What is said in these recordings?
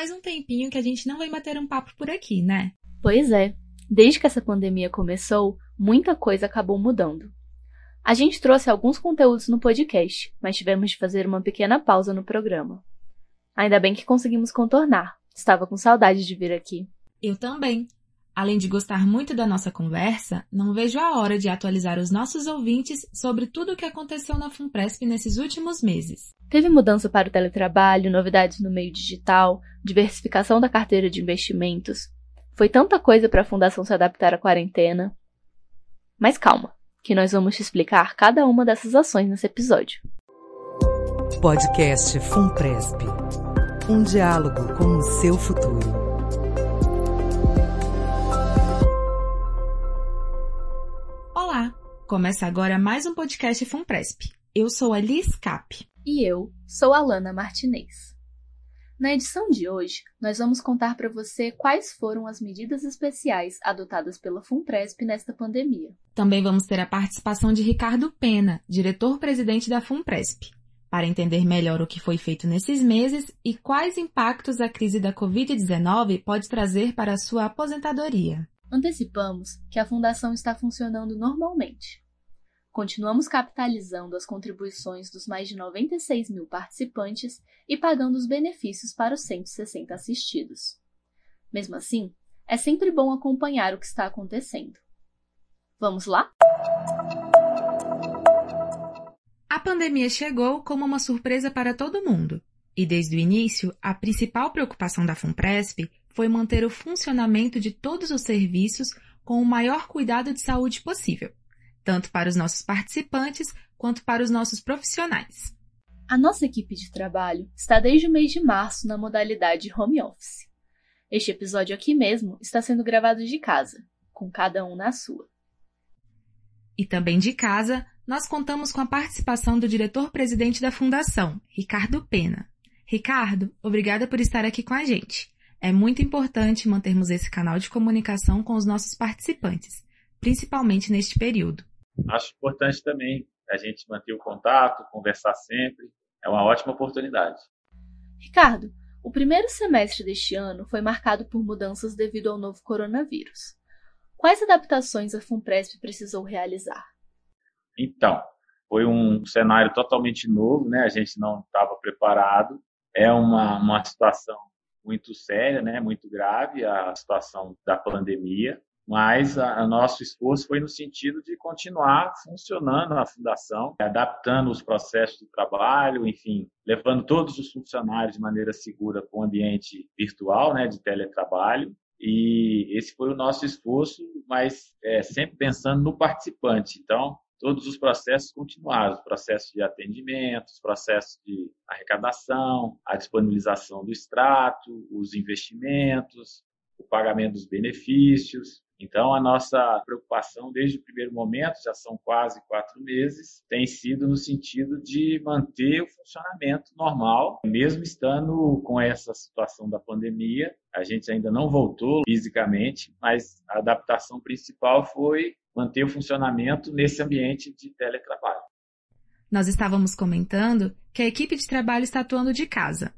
faz um tempinho que a gente não vai bater um papo por aqui, né? Pois é. Desde que essa pandemia começou, muita coisa acabou mudando. A gente trouxe alguns conteúdos no podcast, mas tivemos de fazer uma pequena pausa no programa. Ainda bem que conseguimos contornar. Estava com saudade de vir aqui. Eu também. Além de gostar muito da nossa conversa, não vejo a hora de atualizar os nossos ouvintes sobre tudo o que aconteceu na FUNPRESP nesses últimos meses. Teve mudança para o teletrabalho, novidades no meio digital, diversificação da carteira de investimentos. Foi tanta coisa para a Fundação se adaptar à quarentena. Mas calma, que nós vamos te explicar cada uma dessas ações nesse episódio. Podcast FUNPRESP um diálogo com o seu futuro. Começa agora mais um podcast FUNPRESP. Eu sou a Liz Cap. E eu sou a Lana Martinez. Na edição de hoje, nós vamos contar para você quais foram as medidas especiais adotadas pela FUNPRESP nesta pandemia. Também vamos ter a participação de Ricardo Pena, diretor-presidente da FUNPRESP, para entender melhor o que foi feito nesses meses e quais impactos a crise da Covid-19 pode trazer para a sua aposentadoria. Antecipamos que a Fundação está funcionando normalmente. Continuamos capitalizando as contribuições dos mais de 96 mil participantes e pagando os benefícios para os 160 assistidos. Mesmo assim, é sempre bom acompanhar o que está acontecendo. Vamos lá? A pandemia chegou como uma surpresa para todo mundo. E desde o início, a principal preocupação da FUNPRESP foi manter o funcionamento de todos os serviços com o maior cuidado de saúde possível tanto para os nossos participantes quanto para os nossos profissionais. A nossa equipe de trabalho está desde o mês de março na modalidade home office. Este episódio aqui mesmo está sendo gravado de casa, com cada um na sua. E também de casa, nós contamos com a participação do diretor-presidente da Fundação, Ricardo Pena. Ricardo, obrigada por estar aqui com a gente. É muito importante mantermos esse canal de comunicação com os nossos participantes, principalmente neste período. Acho importante também a gente manter o contato, conversar sempre. É uma ótima oportunidade. Ricardo, o primeiro semestre deste ano foi marcado por mudanças devido ao novo coronavírus. Quais adaptações a FUNPRESP precisou realizar? Então, foi um cenário totalmente novo, né? A gente não estava preparado. É uma, uma situação muito séria, né? Muito grave a situação da pandemia mas o nosso esforço foi no sentido de continuar funcionando a fundação, adaptando os processos de trabalho, enfim, levando todos os funcionários de maneira segura para o ambiente virtual, né, de teletrabalho. E esse foi o nosso esforço, mas é, sempre pensando no participante. Então, todos os processos continuaram, os processos de atendimento, os processos de arrecadação, a disponibilização do extrato, os investimentos, o pagamento dos benefícios. Então, a nossa preocupação desde o primeiro momento, já são quase quatro meses, tem sido no sentido de manter o funcionamento normal, mesmo estando com essa situação da pandemia. A gente ainda não voltou fisicamente, mas a adaptação principal foi manter o funcionamento nesse ambiente de teletrabalho. Nós estávamos comentando que a equipe de trabalho está atuando de casa.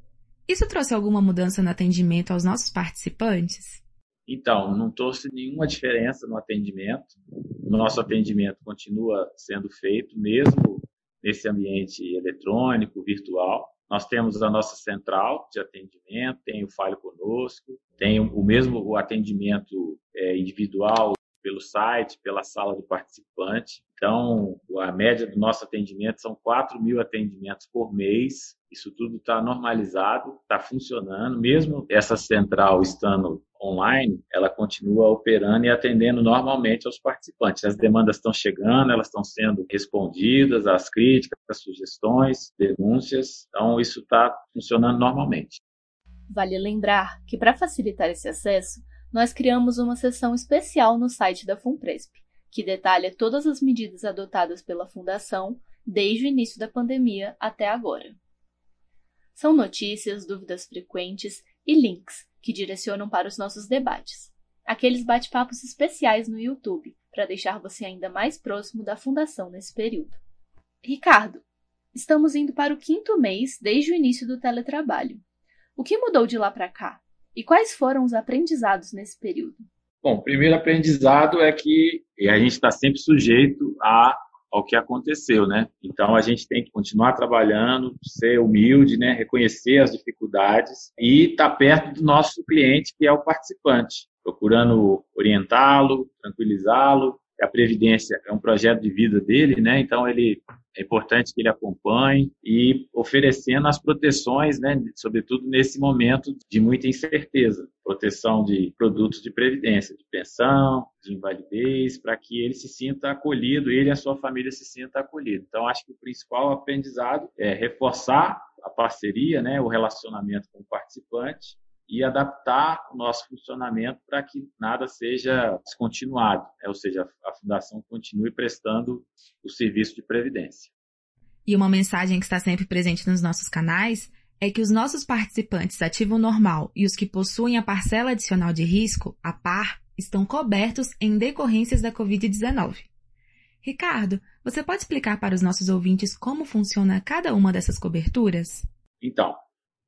Isso trouxe alguma mudança no atendimento aos nossos participantes? Então, não trouxe nenhuma diferença no atendimento. O nosso atendimento continua sendo feito, mesmo nesse ambiente eletrônico, virtual. Nós temos a nossa central de atendimento, tem o Fale Conosco, tem o mesmo atendimento é, individual pelo site, pela sala do participante. Então, a média do nosso atendimento são 4 mil atendimentos por mês. Isso tudo está normalizado, está funcionando. Mesmo essa central estando online, ela continua operando e atendendo normalmente aos participantes. As demandas estão chegando, elas estão sendo respondidas, as críticas, as sugestões, denúncias. Então, isso está funcionando normalmente. Vale lembrar que, para facilitar esse acesso, nós criamos uma seção especial no site da FUNPRESP, que detalha todas as medidas adotadas pela Fundação desde o início da pandemia até agora. São notícias, dúvidas frequentes e links que direcionam para os nossos debates. Aqueles bate-papos especiais no YouTube, para deixar você ainda mais próximo da Fundação nesse período. Ricardo, estamos indo para o quinto mês desde o início do teletrabalho. O que mudou de lá para cá? E quais foram os aprendizados nesse período? Bom, o primeiro aprendizado é que a gente está sempre sujeito a, ao que aconteceu, né? Então a gente tem que continuar trabalhando, ser humilde, né? reconhecer as dificuldades e estar tá perto do nosso cliente, que é o participante, procurando orientá-lo, tranquilizá-lo a Previdência é um projeto de vida dele, né? Então ele é importante que ele acompanhe e oferecendo as proteções, né? Sobretudo nesse momento de muita incerteza, proteção de produtos de previdência, de pensão, de invalidez, para que ele se sinta acolhido, ele e a sua família se sinta acolhido. Então acho que o principal aprendizado é reforçar a parceria, né? O relacionamento com o participante e adaptar o nosso funcionamento para que nada seja descontinuado, né? ou seja, a fundação continue prestando o serviço de previdência. E uma mensagem que está sempre presente nos nossos canais é que os nossos participantes ativo normal e os que possuem a parcela adicional de risco, a PAR, estão cobertos em decorrências da Covid-19. Ricardo, você pode explicar para os nossos ouvintes como funciona cada uma dessas coberturas? Então,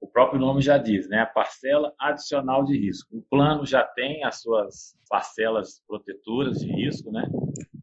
o próprio nome já diz, né? A parcela adicional de risco. O plano já tem as suas parcelas protetoras de risco, né?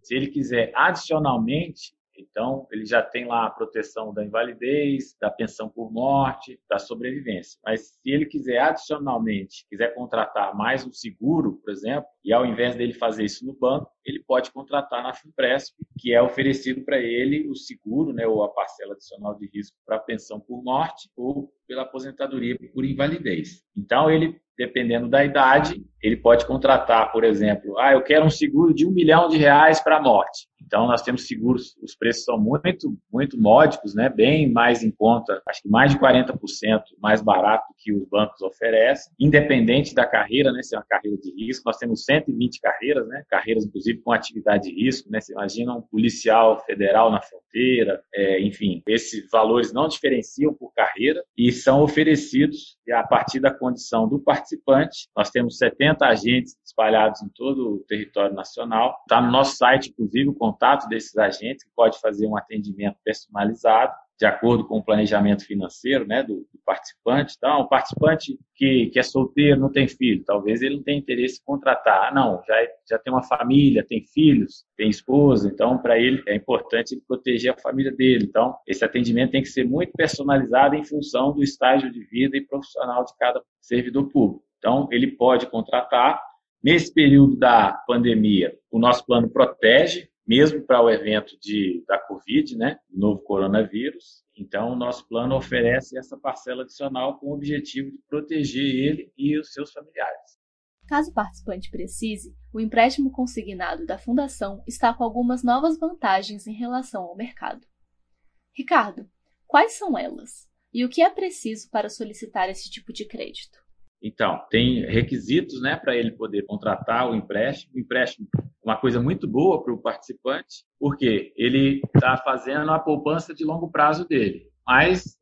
Se ele quiser adicionalmente então, ele já tem lá a proteção da invalidez, da pensão por morte, da sobrevivência. Mas se ele quiser adicionalmente, quiser contratar mais um seguro, por exemplo, e ao invés dele fazer isso no banco, ele pode contratar na Finpresp, que é oferecido para ele o seguro, né, ou a parcela adicional de risco para pensão por morte ou pela aposentadoria por invalidez. Então, ele dependendo da idade, ele pode contratar, por exemplo, ah, eu quero um seguro de um milhão de reais para a morte. Então, nós temos seguros, os preços são muito, muito módicos, né? bem mais em conta, acho que mais de 40% mais barato que os bancos oferecem, independente da carreira, né? se é uma carreira de risco. Nós temos 120 carreiras, né? carreiras inclusive com atividade de risco. Né? Você imagina um policial federal na fronteira, é, enfim, esses valores não diferenciam por carreira e são oferecidos a partir da condição do participante. Nós temos 70 agentes espalhados em todo o território nacional. Está no nosso site, inclusive, o contato desses agentes, que pode fazer um atendimento personalizado de acordo com o planejamento financeiro né, do, do participante. Então, o participante que, que é solteiro, não tem filho, talvez ele não tenha interesse em contratar. Ah, não, já, já tem uma família, tem filhos, tem esposa, então para ele é importante ele proteger a família dele. Então, esse atendimento tem que ser muito personalizado em função do estágio de vida e profissional de cada servidor público. Então, ele pode contratar. Nesse período da pandemia, o nosso plano protege mesmo para o evento de, da Covid, né, novo coronavírus. Então, o nosso plano oferece essa parcela adicional com o objetivo de proteger ele e os seus familiares. Caso o participante precise, o empréstimo consignado da Fundação está com algumas novas vantagens em relação ao mercado. Ricardo, quais são elas? E o que é preciso para solicitar esse tipo de crédito? Então, tem requisitos né, para ele poder contratar o empréstimo. O empréstimo é uma coisa muito boa para o participante, porque ele está fazendo a poupança de longo prazo dele. Mas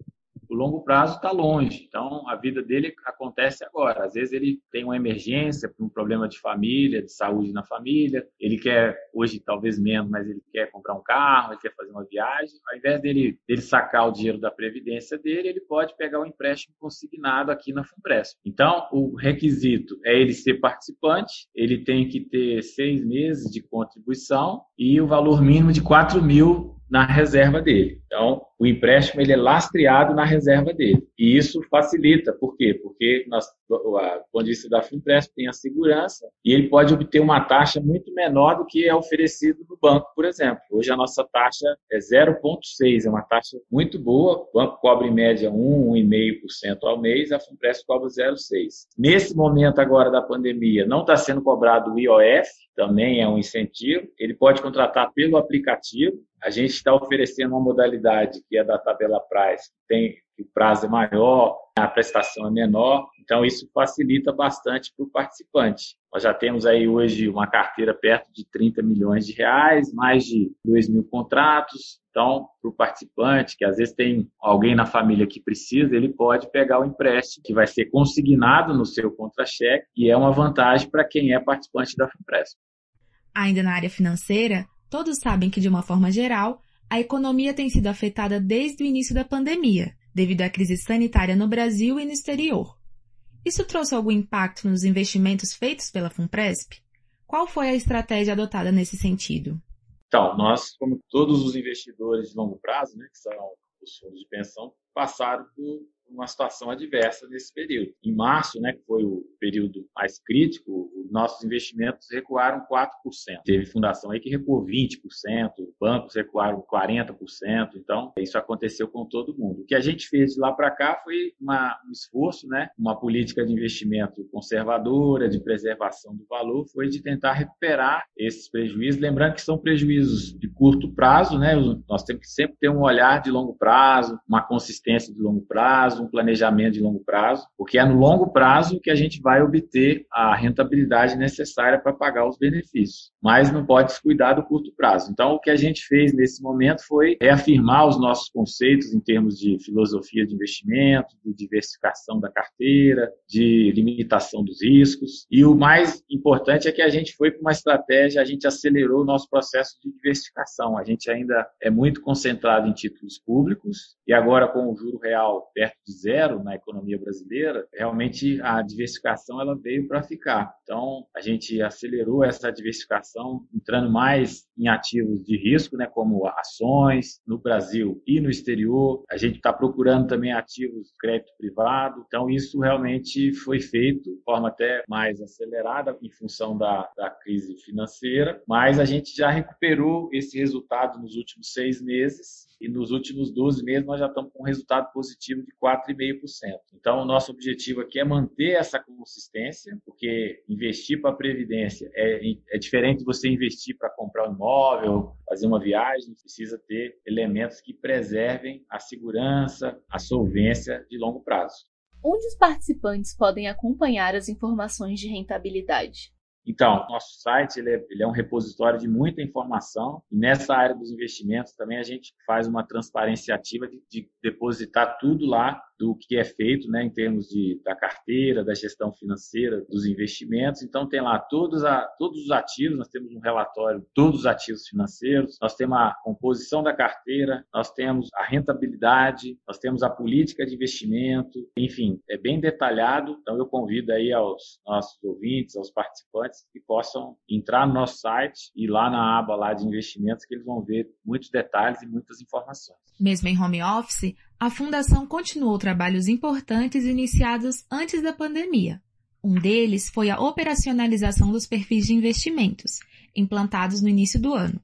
o longo prazo está longe. Então, a vida dele acontece agora. Às vezes ele tem uma emergência, um problema de família, de saúde na família. Ele quer, hoje talvez menos, mas ele quer comprar um carro, ele quer fazer uma viagem. Ao invés dele, dele sacar o dinheiro da previdência dele, ele pode pegar o um empréstimo consignado aqui na Funpresp. Então, o requisito é ele ser participante, ele tem que ter seis meses de contribuição e o valor mínimo de 4 mil na reserva dele. Então, o empréstimo ele é lastreado na reserva dele. E isso facilita, por quê? Porque nós, a condição da Finpresp tem a segurança e ele pode obter uma taxa muito menor do que é oferecido no banco, por exemplo. Hoje a nossa taxa é 0,6, é uma taxa muito boa. O banco cobra em média 1, 1,5% ao mês, a Finpresp cobra 0,6. Nesse momento agora da pandemia, não está sendo cobrado o IOF, também é um incentivo. Ele pode contratar pelo aplicativo. A gente está oferecendo uma modalidade que é da tabela price, que tem que o prazo é maior, a prestação é menor, então isso facilita bastante para o participante. Nós já temos aí hoje uma carteira perto de 30 milhões de reais, mais de 2 mil contratos. Então, para o participante, que às vezes tem alguém na família que precisa, ele pode pegar o empréstimo, que vai ser consignado no seu contra-cheque, e é uma vantagem para quem é participante da FIMPRESP. Ainda na área financeira, todos sabem que, de uma forma geral, a economia tem sido afetada desde o início da pandemia, devido à crise sanitária no Brasil e no exterior. Isso trouxe algum impacto nos investimentos feitos pela FUNPRESP? Qual foi a estratégia adotada nesse sentido? Então, nós, como todos os investidores de longo prazo, né, que são os fundos de pensão, passaram por uma situação adversa nesse período. Em março, né, que foi o período mais crítico, os nossos investimentos recuaram 4%. Teve fundação aí que recuou 20%, bancos recuaram 40%, então isso aconteceu com todo mundo. O que a gente fez de lá para cá foi uma, um esforço, né, uma política de investimento conservadora, de preservação do valor, foi de tentar recuperar esses prejuízos, lembrando que são prejuízos de curto prazo, né, nós temos que sempre ter um olhar de longo prazo, uma consistência de longo prazo, prazo, um planejamento de longo prazo, porque é no longo prazo que a gente vai obter a rentabilidade necessária para pagar os benefícios. Mas não pode descuidar do curto prazo. Então, o que a gente fez nesse momento foi reafirmar os nossos conceitos em termos de filosofia de investimento, de diversificação da carteira, de limitação dos riscos. E o mais importante é que a gente foi para uma estratégia, a gente acelerou o nosso processo de diversificação. A gente ainda é muito concentrado em títulos públicos e agora com o juro real perto zero na economia brasileira, realmente a diversificação ela veio para ficar. Então, a gente acelerou essa diversificação, entrando mais em ativos de risco, né, como ações no Brasil e no exterior. A gente está procurando também ativos de crédito privado. Então, isso realmente foi feito de forma até mais acelerada em função da, da crise financeira, mas a gente já recuperou esse resultado nos últimos seis meses e nos últimos 12 meses nós já estamos com um resultado positivo de 4,5%. Então, o nosso objetivo aqui é manter essa consistência, porque investir para a Previdência é, é diferente de você investir para comprar um imóvel, fazer uma viagem, precisa ter elementos que preservem a segurança, a solvência de longo prazo. Onde os participantes podem acompanhar as informações de rentabilidade? Então, nosso site ele é, ele é, um repositório de muita informação e nessa área dos investimentos também a gente faz uma transparência ativa de, de depositar tudo lá do que é feito né, em termos de, da carteira, da gestão financeira, dos investimentos. Então, tem lá todos, a, todos os ativos, nós temos um relatório todos os ativos financeiros, nós temos a composição da carteira, nós temos a rentabilidade, nós temos a política de investimento, enfim, é bem detalhado. Então, eu convido aí aos nossos ouvintes, aos participantes, que possam entrar no nosso site e lá na aba lá de investimentos, que eles vão ver muitos detalhes e muitas informações. Mesmo em home office, a Fundação continuou trabalhos importantes iniciados antes da pandemia. Um deles foi a operacionalização dos perfis de investimentos, implantados no início do ano.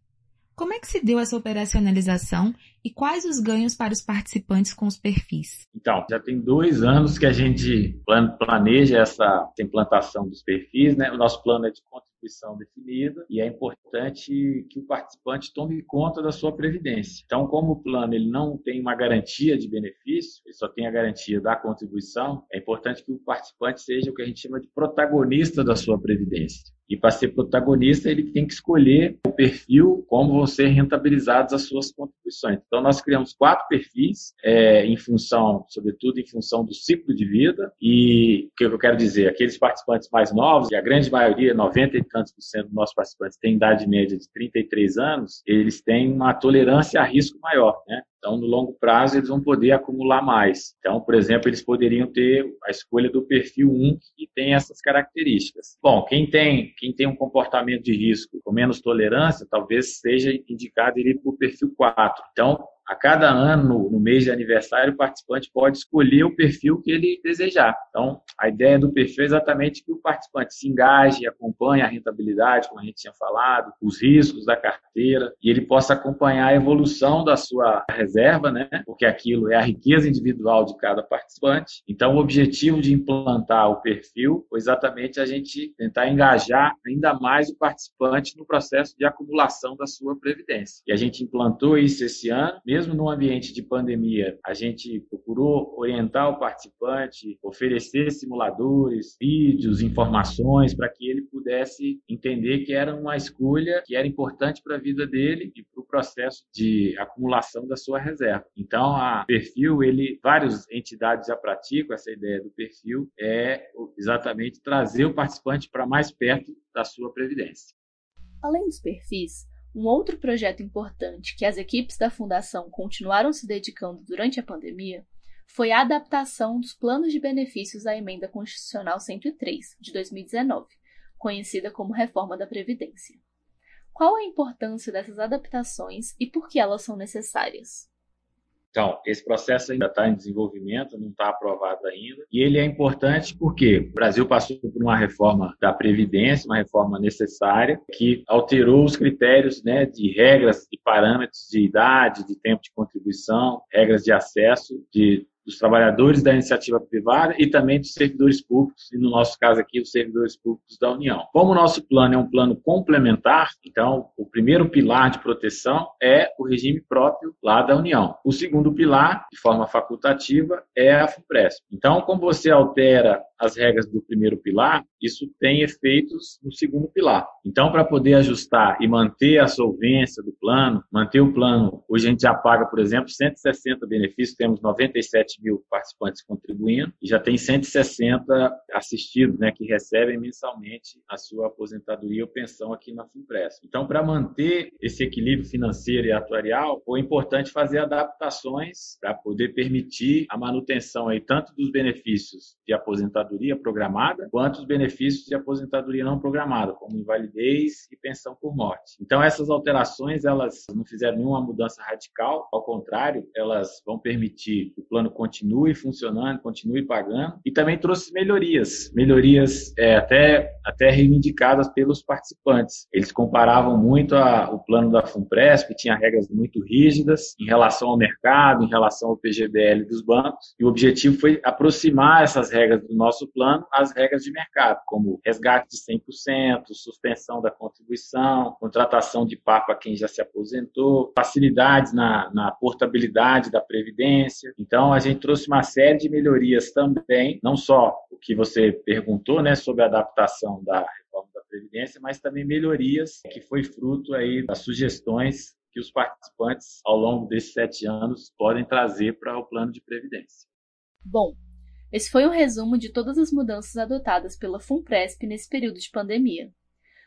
Como é que se deu essa operacionalização e quais os ganhos para os participantes com os perfis? Então, já tem dois anos que a gente planeja essa implantação dos perfis, né? O nosso plano é de contribuição definida e é importante que o participante tome conta da sua previdência. Então, como o plano ele não tem uma garantia de benefício, ele só tem a garantia da contribuição, é importante que o participante seja o que a gente chama de protagonista da sua previdência. E para ser protagonista, ele tem que escolher o perfil, como vão ser rentabilizadas as suas contribuições. Então, nós criamos quatro perfis, é, em função, sobretudo em função do ciclo de vida. E o que eu quero dizer, aqueles participantes mais novos, e a grande maioria, 90 e tantos por cento dos nossos participantes, têm idade média de 33 anos, eles têm uma tolerância a risco maior, né? Então, no longo prazo, eles vão poder acumular mais. Então, por exemplo, eles poderiam ter a escolha do perfil 1, que tem essas características. Bom, quem tem, quem tem um comportamento de risco com menos tolerância, talvez seja indicado ir para o perfil 4. Então, a cada ano, no mês de aniversário, o participante pode escolher o perfil que ele desejar. Então, a ideia do perfil é exatamente que o participante se engaje, acompanhe a rentabilidade, como a gente tinha falado, os riscos da carteira, e ele possa acompanhar a evolução da sua reserva, né? Porque aquilo é a riqueza individual de cada participante. Então, o objetivo de implantar o perfil foi exatamente a gente tentar engajar ainda mais o participante no processo de acumulação da sua previdência. E a gente implantou isso esse ano, mesmo no ambiente de pandemia, a gente procurou orientar o participante, oferecer simuladores, vídeos, informações para que ele pudesse entender que era uma escolha que era importante para a vida dele e para o processo de acumulação da sua reserva. Então, a perfil, ele, várias entidades já praticam essa ideia do perfil, é exatamente trazer o participante para mais perto da sua previdência. Além dos perfis, um outro projeto importante que as equipes da Fundação continuaram se dedicando durante a pandemia foi a adaptação dos planos de benefícios da Emenda Constitucional 103, de 2019, conhecida como Reforma da Previdência. Qual a importância dessas adaptações e por que elas são necessárias? Então, esse processo ainda está em desenvolvimento, não está aprovado ainda. E ele é importante porque o Brasil passou por uma reforma da Previdência, uma reforma necessária, que alterou os critérios né, de regras e parâmetros de idade, de tempo de contribuição, regras de acesso, de dos trabalhadores da iniciativa privada e também dos servidores públicos, e no nosso caso aqui, os servidores públicos da União. Como o nosso plano é um plano complementar, então o primeiro pilar de proteção é o regime próprio lá da União. O segundo pilar, de forma facultativa, é a FUNPRESP. Então, como você altera as regras do primeiro pilar, isso tem efeitos no segundo pilar. Então, para poder ajustar e manter a solvência do plano, manter o plano, hoje a gente já paga, por exemplo, 160 benefícios, temos 97 mil participantes contribuindo e já tem 160 assistidos, né, que recebem mensalmente a sua aposentadoria ou pensão aqui na FUNPRES. Então, para manter esse equilíbrio financeiro e atuarial, foi importante fazer adaptações para poder permitir a manutenção aí tanto dos benefícios de aposentadoria programada, quanto os benefícios de aposentadoria não programada, como invalidez e pensão por morte. Então, essas alterações, elas não fizeram nenhuma mudança radical, ao contrário, elas vão permitir que o plano continue funcionando, continue pagando, e também trouxe melhorias, melhorias é, até, até reivindicadas pelos participantes. Eles comparavam muito a, o plano da FUNPRESP, que tinha regras muito rígidas em relação ao mercado, em relação ao PGBL dos bancos, e o objetivo foi aproximar essas regras do nosso plano às regras de mercado, como resgate de 100%, suspensão da contribuição, contratação de par para quem já se aposentou, facilidades na, na portabilidade da previdência. Então, a gente trouxe uma série de melhorias também, não só o que você perguntou, né, sobre a adaptação da reforma da Previdência, mas também melhorias que foi fruto aí das sugestões que os participantes, ao longo desses sete anos, podem trazer para o plano de previdência. Bom, esse foi um resumo de todas as mudanças adotadas pela FUNPRESP nesse período de pandemia.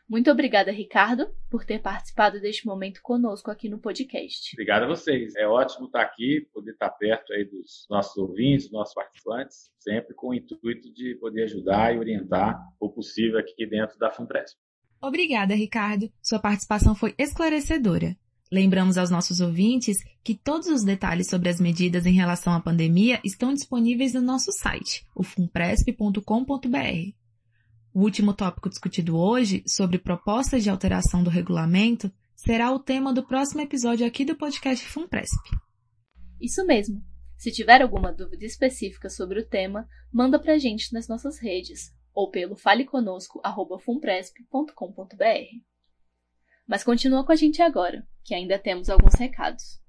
Muito obrigada, Ricardo, por ter participado deste momento conosco aqui no podcast. Obrigado a vocês. É ótimo estar aqui, poder estar perto aí dos nossos ouvintes, dos nossos participantes, sempre com o intuito de poder ajudar e orientar o possível aqui dentro da FUNPRESP. Obrigada, Ricardo. Sua participação foi esclarecedora. Lembramos aos nossos ouvintes que todos os detalhes sobre as medidas em relação à pandemia estão disponíveis no nosso site, o funpresp.com.br. O último tópico discutido hoje, sobre propostas de alteração do regulamento, será o tema do próximo episódio aqui do podcast Funpresp. Isso mesmo. Se tiver alguma dúvida específica sobre o tema, manda pra gente nas nossas redes ou pelo faleconosco@funpresp.com.br. Mas continua com a gente agora, que ainda temos alguns recados.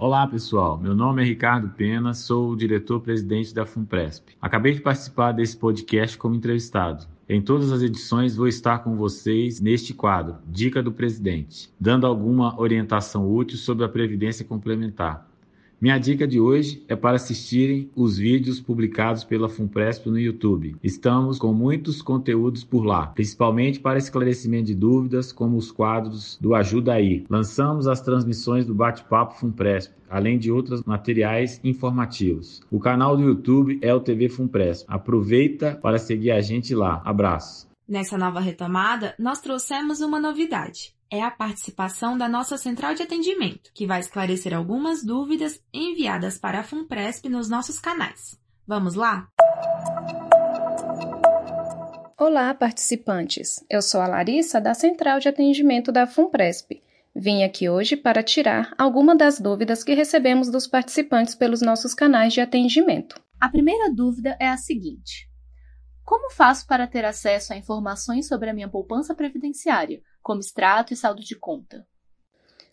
Olá pessoal, meu nome é Ricardo Pena, sou o diretor-presidente da FUNPRESP. Acabei de participar desse podcast como entrevistado. Em todas as edições vou estar com vocês neste quadro, Dica do Presidente, dando alguma orientação útil sobre a Previdência Complementar. Minha dica de hoje é para assistirem os vídeos publicados pela Funpresp no YouTube. Estamos com muitos conteúdos por lá, principalmente para esclarecimento de dúvidas, como os quadros do Ajuda Aí. Lançamos as transmissões do Bate-Papo Funpresp, além de outros materiais informativos. O canal do YouTube é o TV Funpresp. Aproveita para seguir a gente lá. Abraço. Nessa nova retomada, nós trouxemos uma novidade é a participação da nossa central de atendimento, que vai esclarecer algumas dúvidas enviadas para a FUNPRESP nos nossos canais. Vamos lá? Olá, participantes! Eu sou a Larissa, da Central de Atendimento da FUNPRESP. Vim aqui hoje para tirar alguma das dúvidas que recebemos dos participantes pelos nossos canais de atendimento. A primeira dúvida é a seguinte: Como faço para ter acesso a informações sobre a minha poupança previdenciária, como extrato e saldo de conta.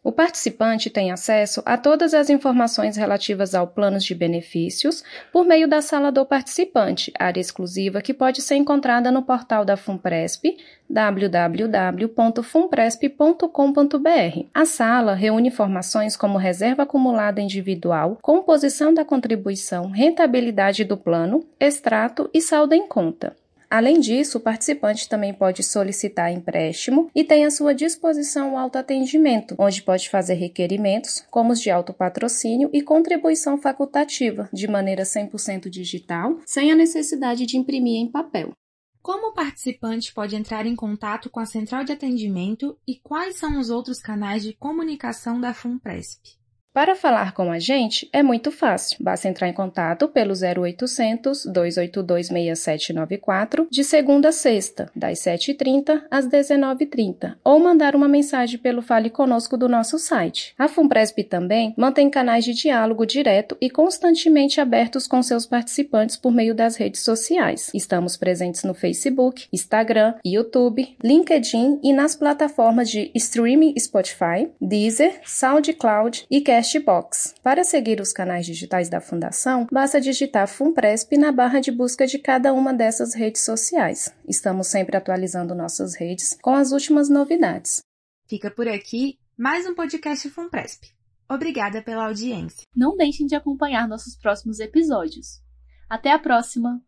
O participante tem acesso a todas as informações relativas ao planos de benefícios por meio da sala do participante, área exclusiva que pode ser encontrada no portal da FUNPRESP, www.funpresp.com.br. A sala reúne informações como reserva acumulada individual, composição da contribuição, rentabilidade do plano, extrato e saldo em conta. Além disso, o participante também pode solicitar empréstimo e tem à sua disposição o autoatendimento, onde pode fazer requerimentos, como os de autopatrocínio e contribuição facultativa, de maneira 100% digital, sem a necessidade de imprimir em papel. Como o participante pode entrar em contato com a central de atendimento e quais são os outros canais de comunicação da FUNPRESP? Para falar com a gente é muito fácil. Basta entrar em contato pelo 0800 282 6794 de segunda a sexta, das 7h30 às 19h30, ou mandar uma mensagem pelo Fale Conosco do nosso site. A FUNPRESP também mantém canais de diálogo direto e constantemente abertos com seus participantes por meio das redes sociais. Estamos presentes no Facebook, Instagram, YouTube, LinkedIn e nas plataformas de streaming Spotify, Deezer, SoundCloud e Cast Castbox. Para seguir os canais digitais da Fundação, basta digitar FUNPRESP na barra de busca de cada uma dessas redes sociais. Estamos sempre atualizando nossas redes com as últimas novidades. Fica por aqui mais um podcast FUNPRESP. Obrigada pela audiência. Não deixem de acompanhar nossos próximos episódios. Até a próxima!